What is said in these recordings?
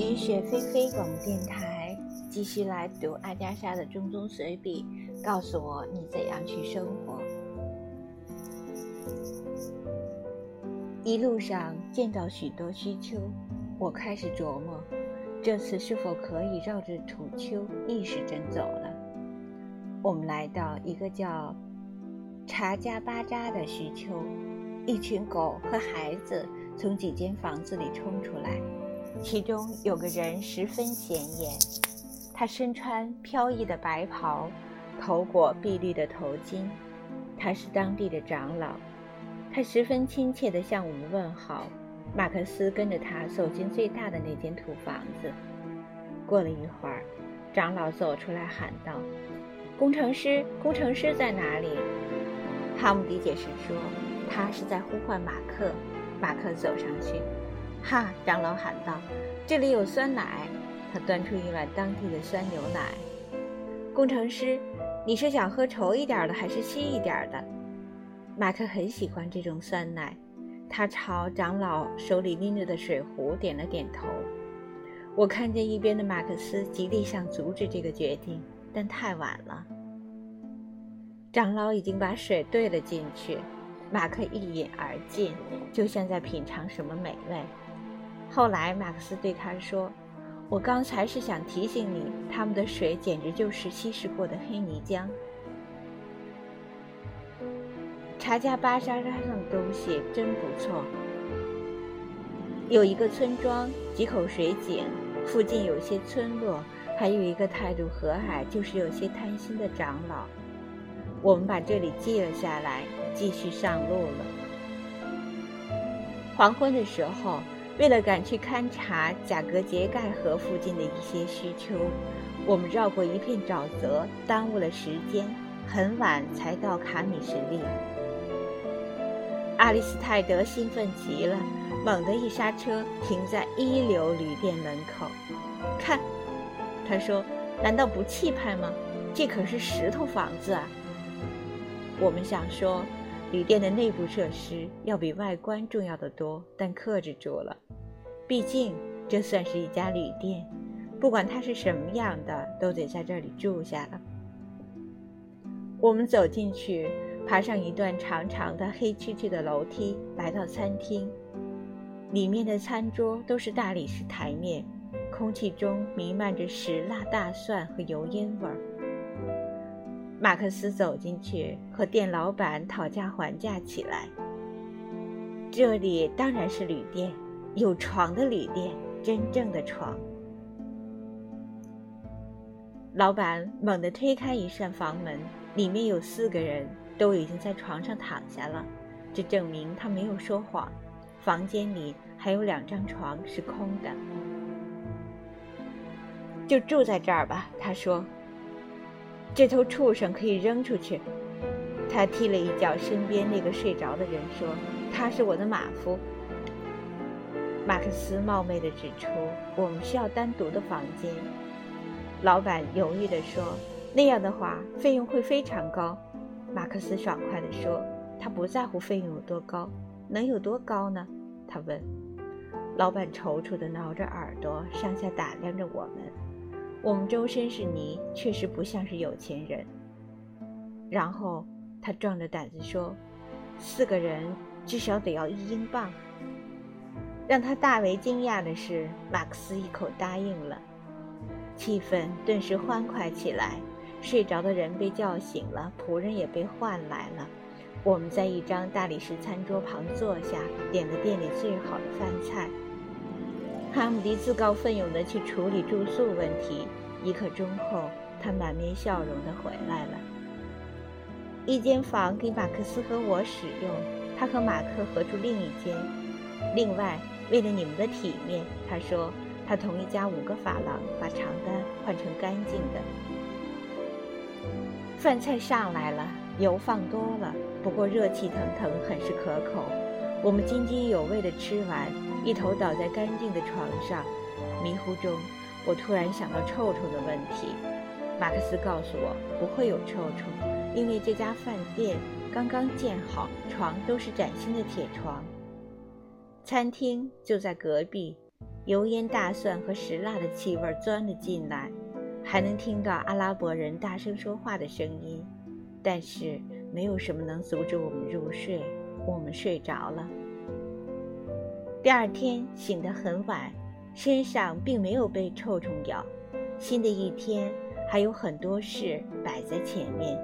雨雪霏霏广播电台继续来读阿加莎的中宗随笔，告诉我你怎样去生活。一路上见到许多虚丘，我开始琢磨，这次是否可以绕着土丘逆时针走了。我们来到一个叫查加巴扎的虚丘，一群狗和孩子从几间房子里冲出来。其中有个人十分显眼，他身穿飘逸的白袍，头裹碧绿的头巾。他是当地的长老，他十分亲切地向我们问好。马克思跟着他走进最大的那间土房子。过了一会儿，长老走出来喊道：“工程师，工程师在哪里？”哈姆迪解释说：“他是在呼唤马克。”马克走上去。哈！长老喊道：“这里有酸奶。”他端出一碗当地的酸牛奶。工程师，你是想喝稠一点的还是稀一点的？马克很喜欢这种酸奶。他朝长老手里拎着的水壶点了点头。我看见一边的马克思极力想阻止这个决定，但太晚了。长老已经把水兑了进去。马克一饮而尽，就像在品尝什么美味。后来，马克思对他说：“我刚才是想提醒你，他们的水简直就是稀释过的黑泥浆。查加巴沙拉上的东西真不错。有一个村庄，几口水井，附近有些村落，还有一个态度和蔼，就是有些贪心的长老。我们把这里记了下来，继续上路了。黄昏的时候。”为了赶去勘察贾格杰盖河附近的一些需求，我们绕过一片沼泽，耽误了时间，很晚才到卡米什利。阿里斯泰德兴奋极了，猛地一刹车，停在一流旅店门口。看，他说：“难道不气派吗？这可是石头房子啊！”我们想说。旅店的内部设施要比外观重要的多，但克制住了。毕竟这算是一家旅店，不管它是什么样的，都得在这里住下了。我们走进去，爬上一段长长的黑黢黢的楼梯，来到餐厅。里面的餐桌都是大理石台面，空气中弥漫着石蜡大蒜和油烟味儿。马克思走进去，和店老板讨价还价起来。这里当然是旅店，有床的旅店，真正的床。老板猛地推开一扇房门，里面有四个人，都已经在床上躺下了，这证明他没有说谎。房间里还有两张床是空的，就住在这儿吧，他说。这头畜生可以扔出去。他踢了一脚身边那个睡着的人，说：“他是我的马夫。”马克思冒昧地指出：“我们需要单独的房间。”老板犹豫地说：“那样的话，费用会非常高。”马克思爽快地说：“他不在乎费用有多高，能有多高呢？”他问。老板踌躇地挠着耳朵，上下打量着我们。我们周身是泥，确实不像是有钱人。然后他壮着胆子说：“四个人至少得要一英镑。”让他大为惊讶的是，马克思一口答应了。气氛顿时欢快起来。睡着的人被叫醒了，仆人也被唤来了。我们在一张大理石餐桌旁坐下，点了店里最好的饭菜。哈姆迪自告奋勇地去处理住宿问题。一刻钟后，他满面笑容地回来了。一间房给马克思和我使用，他和马克合住另一间。另外，为了你们的体面，他说他同意加五个法郎，把床单换成干净的。饭菜上来了，油放多了，不过热气腾腾，很是可口。我们津津有味地吃完。一头倒在干净的床上，迷糊中，我突然想到臭臭的问题。马克思告诉我不会有臭臭，因为这家饭店刚刚建好，床都是崭新的铁床。餐厅就在隔壁，油烟、大蒜和石蜡的气味钻了进来，还能听到阿拉伯人大声说话的声音，但是没有什么能阻止我们入睡。我们睡着了。第二天醒得很晚，身上并没有被臭虫咬。新的一天还有很多事摆在前面。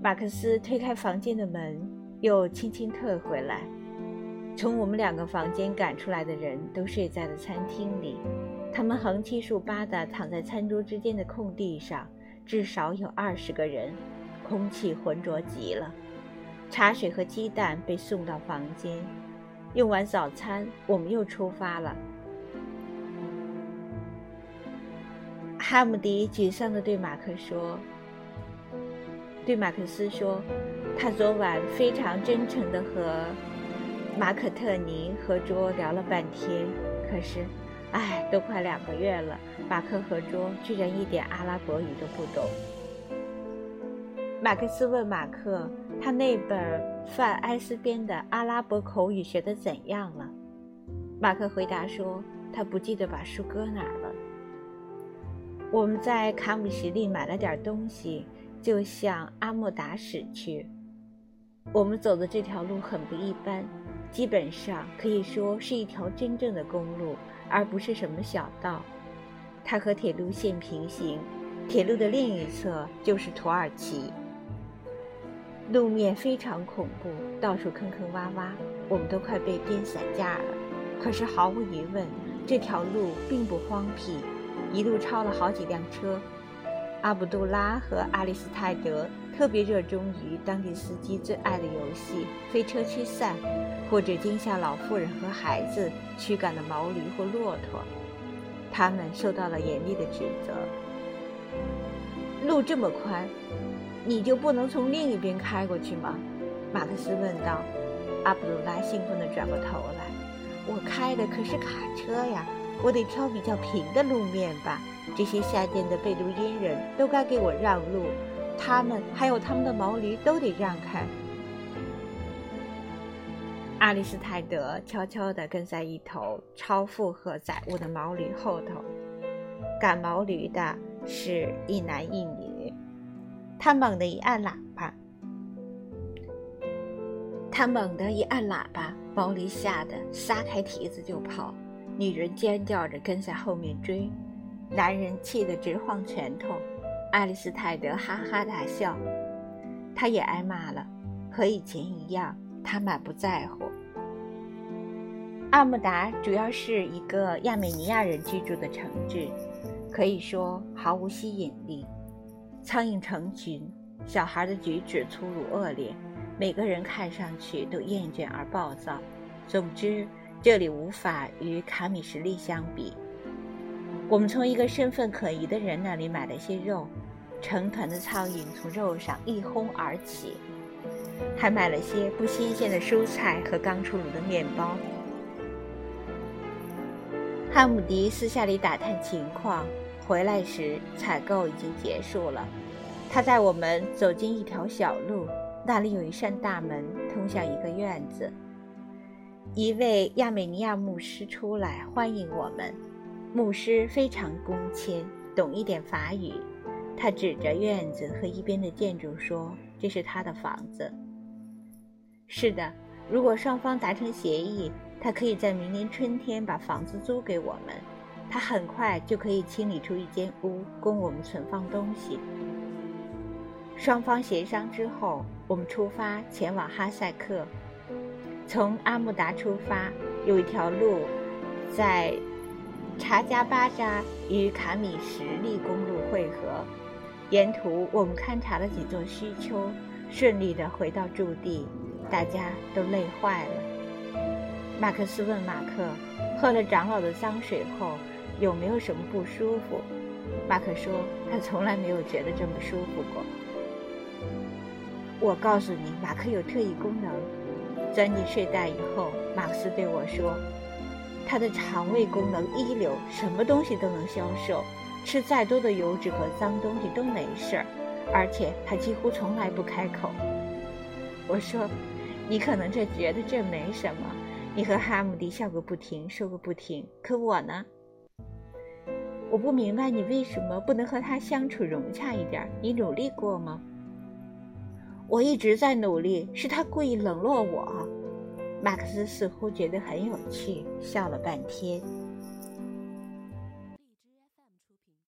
马克思推开房间的门，又轻轻退回来。从我们两个房间赶出来的人都睡在了餐厅里，他们横七竖八地躺在餐桌之间的空地上，至少有二十个人，空气浑浊极了。茶水和鸡蛋被送到房间，用完早餐，我们又出发了。哈姆迪沮丧地对马克说：“对马克思说，他昨晚非常真诚地和。”马可特尼和卓聊了半天，可是，唉，都快两个月了，马克和卓居然一点阿拉伯语都不懂。马克思问马克：“他那本范埃斯编的阿拉伯口语学得怎样了？”马克回答说：“他不记得把书搁哪儿了。”我们在卡姆什利买了点东西，就向阿莫达驶去。我们走的这条路很不一般。基本上可以说是一条真正的公路，而不是什么小道。它和铁路线平行，铁路的另一侧就是土耳其。路面非常恐怖，到处坑坑洼洼，我们都快被颠散架了。可是毫无疑问，这条路并不荒僻，一路超了好几辆车。阿卜杜拉和阿里斯泰德特别热衷于当地司机最爱的游戏——飞车驱散，或者惊吓老妇人和孩子驱赶的毛驴或骆驼。他们受到了严厉的指责。路这么宽，你就不能从另一边开过去吗？马克思问道。阿卜杜拉兴奋地转过头来：“我开的可是卡车呀，我得挑比较平的路面吧。”这些下贱的贝都因人都该给我让路，他们还有他们的毛驴都得让开。阿里斯泰德悄悄地跟在一头超负荷载物的毛驴后头，赶毛驴的是一男一女。他猛地一按喇叭，他猛地一按喇叭，毛驴吓得撒开蹄子就跑，女人尖叫着跟在后面追。男人气得直晃拳头，爱丽丝泰德哈哈大笑，他也挨骂了，和以前一样，他满不在乎。阿姆达主要是一个亚美尼亚人居住的城市，可以说毫无吸引力，苍蝇成群，小孩的举止粗鲁恶劣，每个人看上去都厌倦而暴躁。总之，这里无法与卡米什利相比。我们从一个身份可疑的人那里买了些肉，成团的苍蝇从肉上一哄而起，还买了些不新鲜的蔬菜和刚出炉的面包。汉姆迪私下里打探情况，回来时采购已经结束了。他带我们走进一条小路，那里有一扇大门通向一个院子。一位亚美尼亚牧师出来欢迎我们。牧师非常恭谦，懂一点法语。他指着院子和一边的建筑说：“这是他的房子。”是的，如果双方达成协议，他可以在明年春天把房子租给我们。他很快就可以清理出一间屋供我们存放东西。双方协商之后，我们出发前往哈萨克。从阿木达出发，有一条路在。查加巴扎与卡米什利公路汇合，沿途我们勘察了几座虚丘，顺利地回到驻地，大家都累坏了。马克思问马克：“喝了长老的脏水后，有没有什么不舒服？”马克说：“他从来没有觉得这么舒服过。”我告诉你，马克有特异功能。钻进睡袋以后，马克思对我说。他的肠胃功能一流，什么东西都能消受，吃再多的油脂和脏东西都没事儿，而且他几乎从来不开口。我说：“你可能这觉得这没什么，你和哈姆迪笑个不停，说个不停。可我呢？我不明白你为什么不能和他相处融洽一点。你努力过吗？我一直在努力，是他故意冷落我。马克思似乎觉得很有趣，笑了半天。